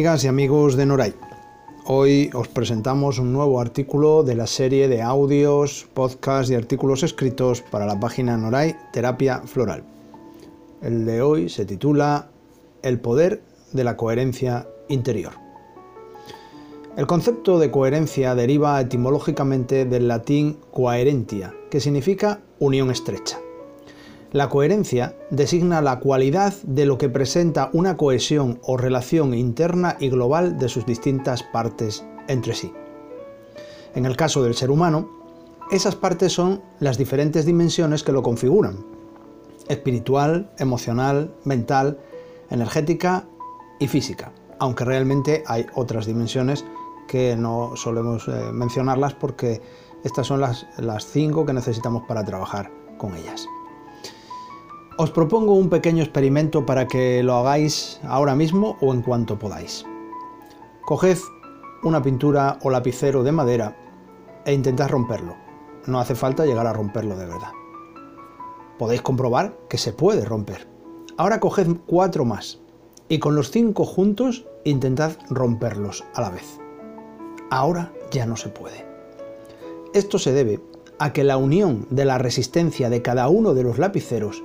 amigas y amigos de Noray. Hoy os presentamos un nuevo artículo de la serie de audios, podcasts y artículos escritos para la página Noray Terapia Floral. El de hoy se titula El poder de la coherencia interior. El concepto de coherencia deriva etimológicamente del latín coherentia, que significa unión estrecha. La coherencia designa la cualidad de lo que presenta una cohesión o relación interna y global de sus distintas partes entre sí. En el caso del ser humano, esas partes son las diferentes dimensiones que lo configuran. Espiritual, emocional, mental, energética y física. Aunque realmente hay otras dimensiones que no solemos eh, mencionarlas porque estas son las, las cinco que necesitamos para trabajar con ellas. Os propongo un pequeño experimento para que lo hagáis ahora mismo o en cuanto podáis. Coged una pintura o lapicero de madera e intentad romperlo. No hace falta llegar a romperlo de verdad. Podéis comprobar que se puede romper. Ahora coged cuatro más y con los cinco juntos intentad romperlos a la vez. Ahora ya no se puede. Esto se debe a que la unión de la resistencia de cada uno de los lapiceros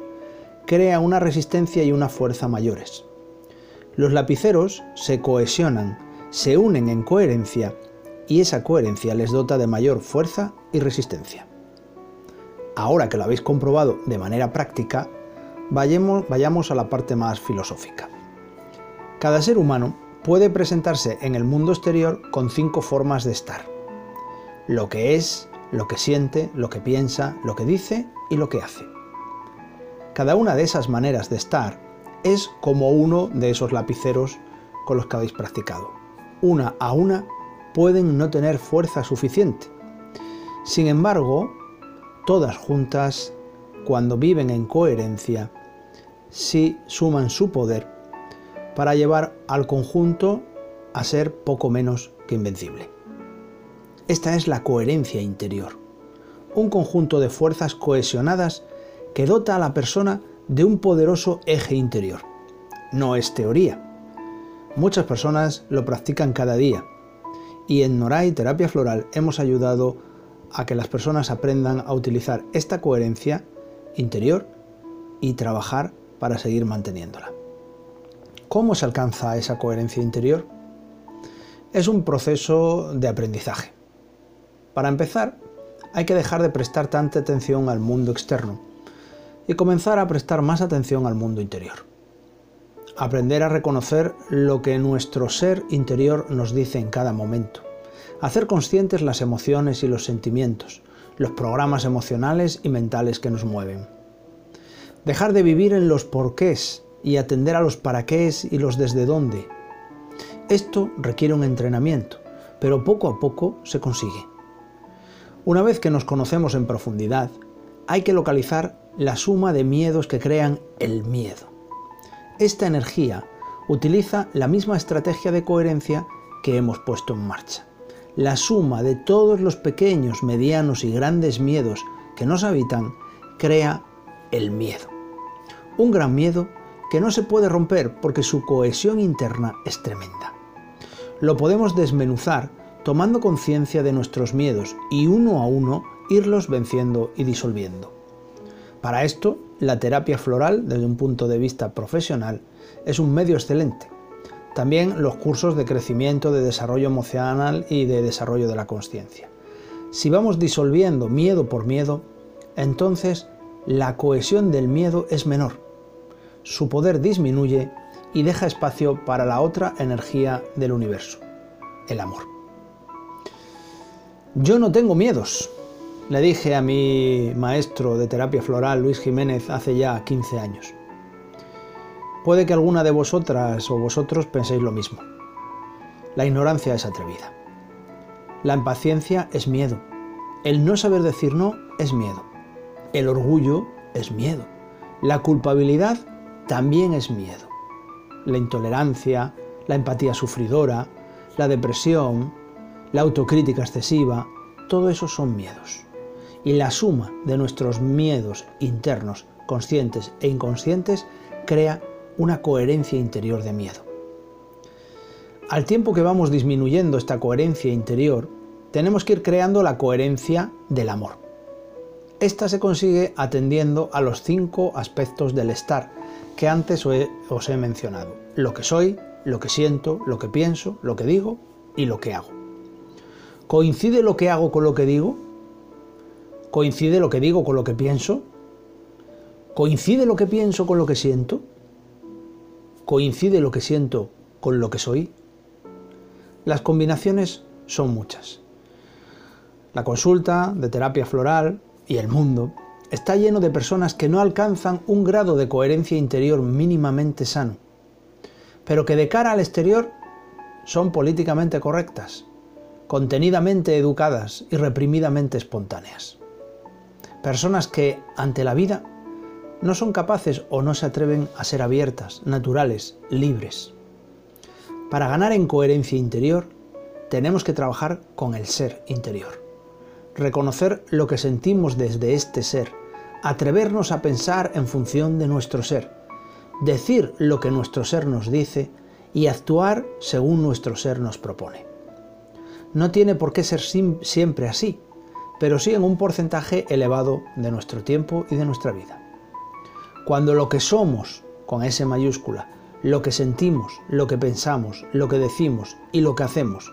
crea una resistencia y una fuerza mayores. Los lapiceros se cohesionan, se unen en coherencia y esa coherencia les dota de mayor fuerza y resistencia. Ahora que lo habéis comprobado de manera práctica, vayamos, vayamos a la parte más filosófica. Cada ser humano puede presentarse en el mundo exterior con cinco formas de estar. Lo que es, lo que siente, lo que piensa, lo que dice y lo que hace. Cada una de esas maneras de estar es como uno de esos lapiceros con los que habéis practicado. Una a una pueden no tener fuerza suficiente. Sin embargo, todas juntas, cuando viven en coherencia, sí suman su poder para llevar al conjunto a ser poco menos que invencible. Esta es la coherencia interior, un conjunto de fuerzas cohesionadas que dota a la persona de un poderoso eje interior. No es teoría. Muchas personas lo practican cada día y en Noray Terapia Floral hemos ayudado a que las personas aprendan a utilizar esta coherencia interior y trabajar para seguir manteniéndola. ¿Cómo se alcanza esa coherencia interior? Es un proceso de aprendizaje. Para empezar, hay que dejar de prestar tanta atención al mundo externo y comenzar a prestar más atención al mundo interior. Aprender a reconocer lo que nuestro ser interior nos dice en cada momento. Hacer conscientes las emociones y los sentimientos, los programas emocionales y mentales que nos mueven. Dejar de vivir en los porqués y atender a los para qué y los desde dónde. Esto requiere un entrenamiento, pero poco a poco se consigue. Una vez que nos conocemos en profundidad, hay que localizar la suma de miedos que crean el miedo. Esta energía utiliza la misma estrategia de coherencia que hemos puesto en marcha. La suma de todos los pequeños, medianos y grandes miedos que nos habitan crea el miedo. Un gran miedo que no se puede romper porque su cohesión interna es tremenda. Lo podemos desmenuzar tomando conciencia de nuestros miedos y uno a uno irlos venciendo y disolviendo. Para esto, la terapia floral, desde un punto de vista profesional, es un medio excelente. También los cursos de crecimiento, de desarrollo emocional y de desarrollo de la conciencia. Si vamos disolviendo miedo por miedo, entonces la cohesión del miedo es menor. Su poder disminuye y deja espacio para la otra energía del universo, el amor. Yo no tengo miedos, le dije a mi maestro de terapia floral, Luis Jiménez, hace ya 15 años. Puede que alguna de vosotras o vosotros penséis lo mismo. La ignorancia es atrevida. La impaciencia es miedo. El no saber decir no es miedo. El orgullo es miedo. La culpabilidad también es miedo. La intolerancia, la empatía sufridora, la depresión, la autocrítica excesiva, todo eso son miedos y la suma de nuestros miedos internos, conscientes e inconscientes, crea una coherencia interior de miedo. Al tiempo que vamos disminuyendo esta coherencia interior, tenemos que ir creando la coherencia del amor. Esta se consigue atendiendo a los cinco aspectos del estar que antes os he mencionado. Lo que soy, lo que siento, lo que pienso, lo que digo y lo que hago. ¿Coincide lo que hago con lo que digo? ¿Coincide lo que digo con lo que pienso? ¿Coincide lo que pienso con lo que siento? ¿Coincide lo que siento con lo que soy? Las combinaciones son muchas. La consulta de terapia floral y el mundo está lleno de personas que no alcanzan un grado de coherencia interior mínimamente sano, pero que de cara al exterior son políticamente correctas, contenidamente educadas y reprimidamente espontáneas. Personas que, ante la vida, no son capaces o no se atreven a ser abiertas, naturales, libres. Para ganar en coherencia interior, tenemos que trabajar con el ser interior. Reconocer lo que sentimos desde este ser, atrevernos a pensar en función de nuestro ser, decir lo que nuestro ser nos dice y actuar según nuestro ser nos propone. No tiene por qué ser siempre así, pero sí en un porcentaje elevado de nuestro tiempo y de nuestra vida. Cuando lo que somos, con S mayúscula, lo que sentimos, lo que pensamos, lo que decimos y lo que hacemos,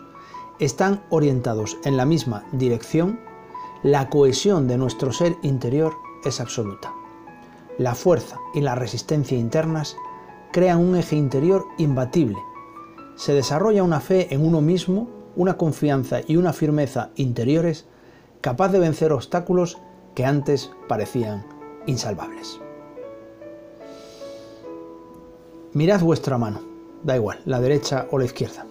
están orientados en la misma dirección, la cohesión de nuestro ser interior es absoluta. La fuerza y la resistencia internas crean un eje interior imbatible. Se desarrolla una fe en uno mismo, una confianza y una firmeza interiores capaz de vencer obstáculos que antes parecían insalvables. Mirad vuestra mano, da igual, la derecha o la izquierda.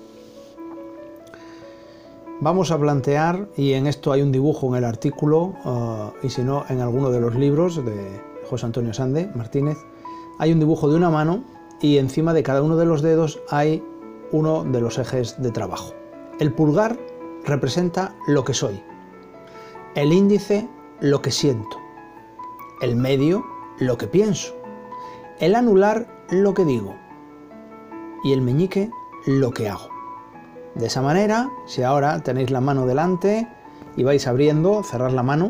Vamos a plantear, y en esto hay un dibujo en el artículo, uh, y si no, en alguno de los libros de José Antonio Sande Martínez, hay un dibujo de una mano y encima de cada uno de los dedos hay uno de los ejes de trabajo. El pulgar representa lo que soy, el índice lo que siento, el medio lo que pienso, el anular lo que digo. Y el meñique lo que hago. De esa manera, si ahora tenéis la mano delante y vais abriendo, cerrar la mano,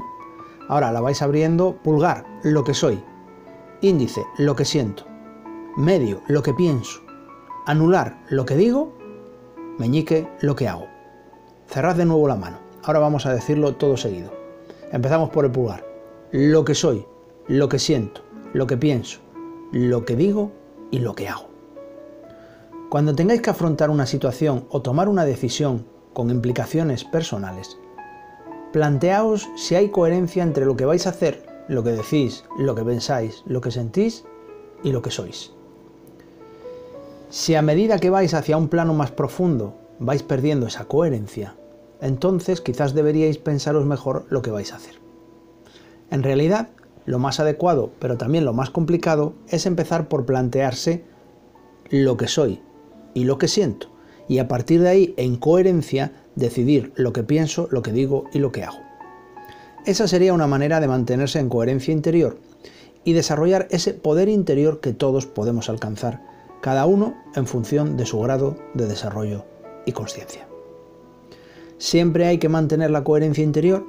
ahora la vais abriendo, pulgar lo que soy, índice lo que siento, medio lo que pienso, anular lo que digo, meñique lo que hago. Cerrad de nuevo la mano. Ahora vamos a decirlo todo seguido. Empezamos por el pulgar. Lo que soy, lo que siento, lo que pienso, lo que digo y lo que hago. Cuando tengáis que afrontar una situación o tomar una decisión con implicaciones personales, planteaos si hay coherencia entre lo que vais a hacer, lo que decís, lo que pensáis, lo que sentís y lo que sois. Si a medida que vais hacia un plano más profundo vais perdiendo esa coherencia, entonces quizás deberíais pensaros mejor lo que vais a hacer. En realidad, lo más adecuado, pero también lo más complicado, es empezar por plantearse lo que soy y lo que siento, y a partir de ahí, en coherencia, decidir lo que pienso, lo que digo y lo que hago. Esa sería una manera de mantenerse en coherencia interior y desarrollar ese poder interior que todos podemos alcanzar, cada uno en función de su grado de desarrollo y conciencia. ¿Siempre hay que mantener la coherencia interior?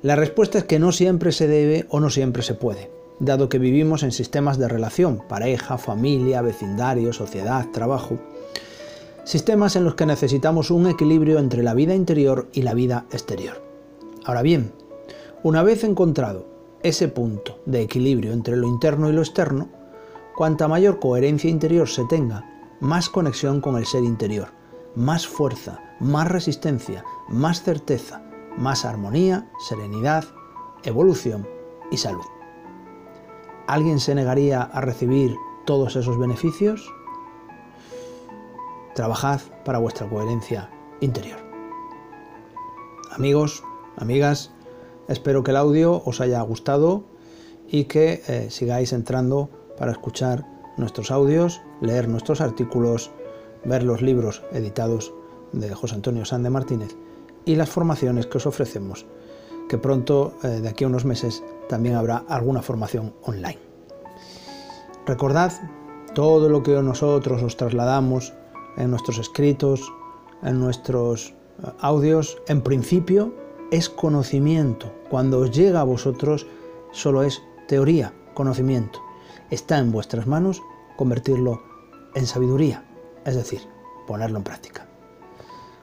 La respuesta es que no siempre se debe o no siempre se puede, dado que vivimos en sistemas de relación, pareja, familia, vecindario, sociedad, trabajo, sistemas en los que necesitamos un equilibrio entre la vida interior y la vida exterior. Ahora bien, una vez encontrado ese punto de equilibrio entre lo interno y lo externo, cuanta mayor coherencia interior se tenga, más conexión con el ser interior, más fuerza, más resistencia, más certeza, más armonía, serenidad, evolución y salud. ¿Alguien se negaría a recibir todos esos beneficios? Trabajad para vuestra coherencia interior. Amigos, amigas, espero que el audio os haya gustado y que eh, sigáis entrando para escuchar nuestros audios, leer nuestros artículos, ver los libros editados de José Antonio Sande Martínez y las formaciones que os ofrecemos, que pronto, eh, de aquí a unos meses, también habrá alguna formación online. Recordad, todo lo que nosotros os trasladamos en nuestros escritos, en nuestros eh, audios, en principio es conocimiento. Cuando os llega a vosotros solo es teoría, conocimiento. Está en vuestras manos convertirlo en sabiduría, es decir, ponerlo en práctica.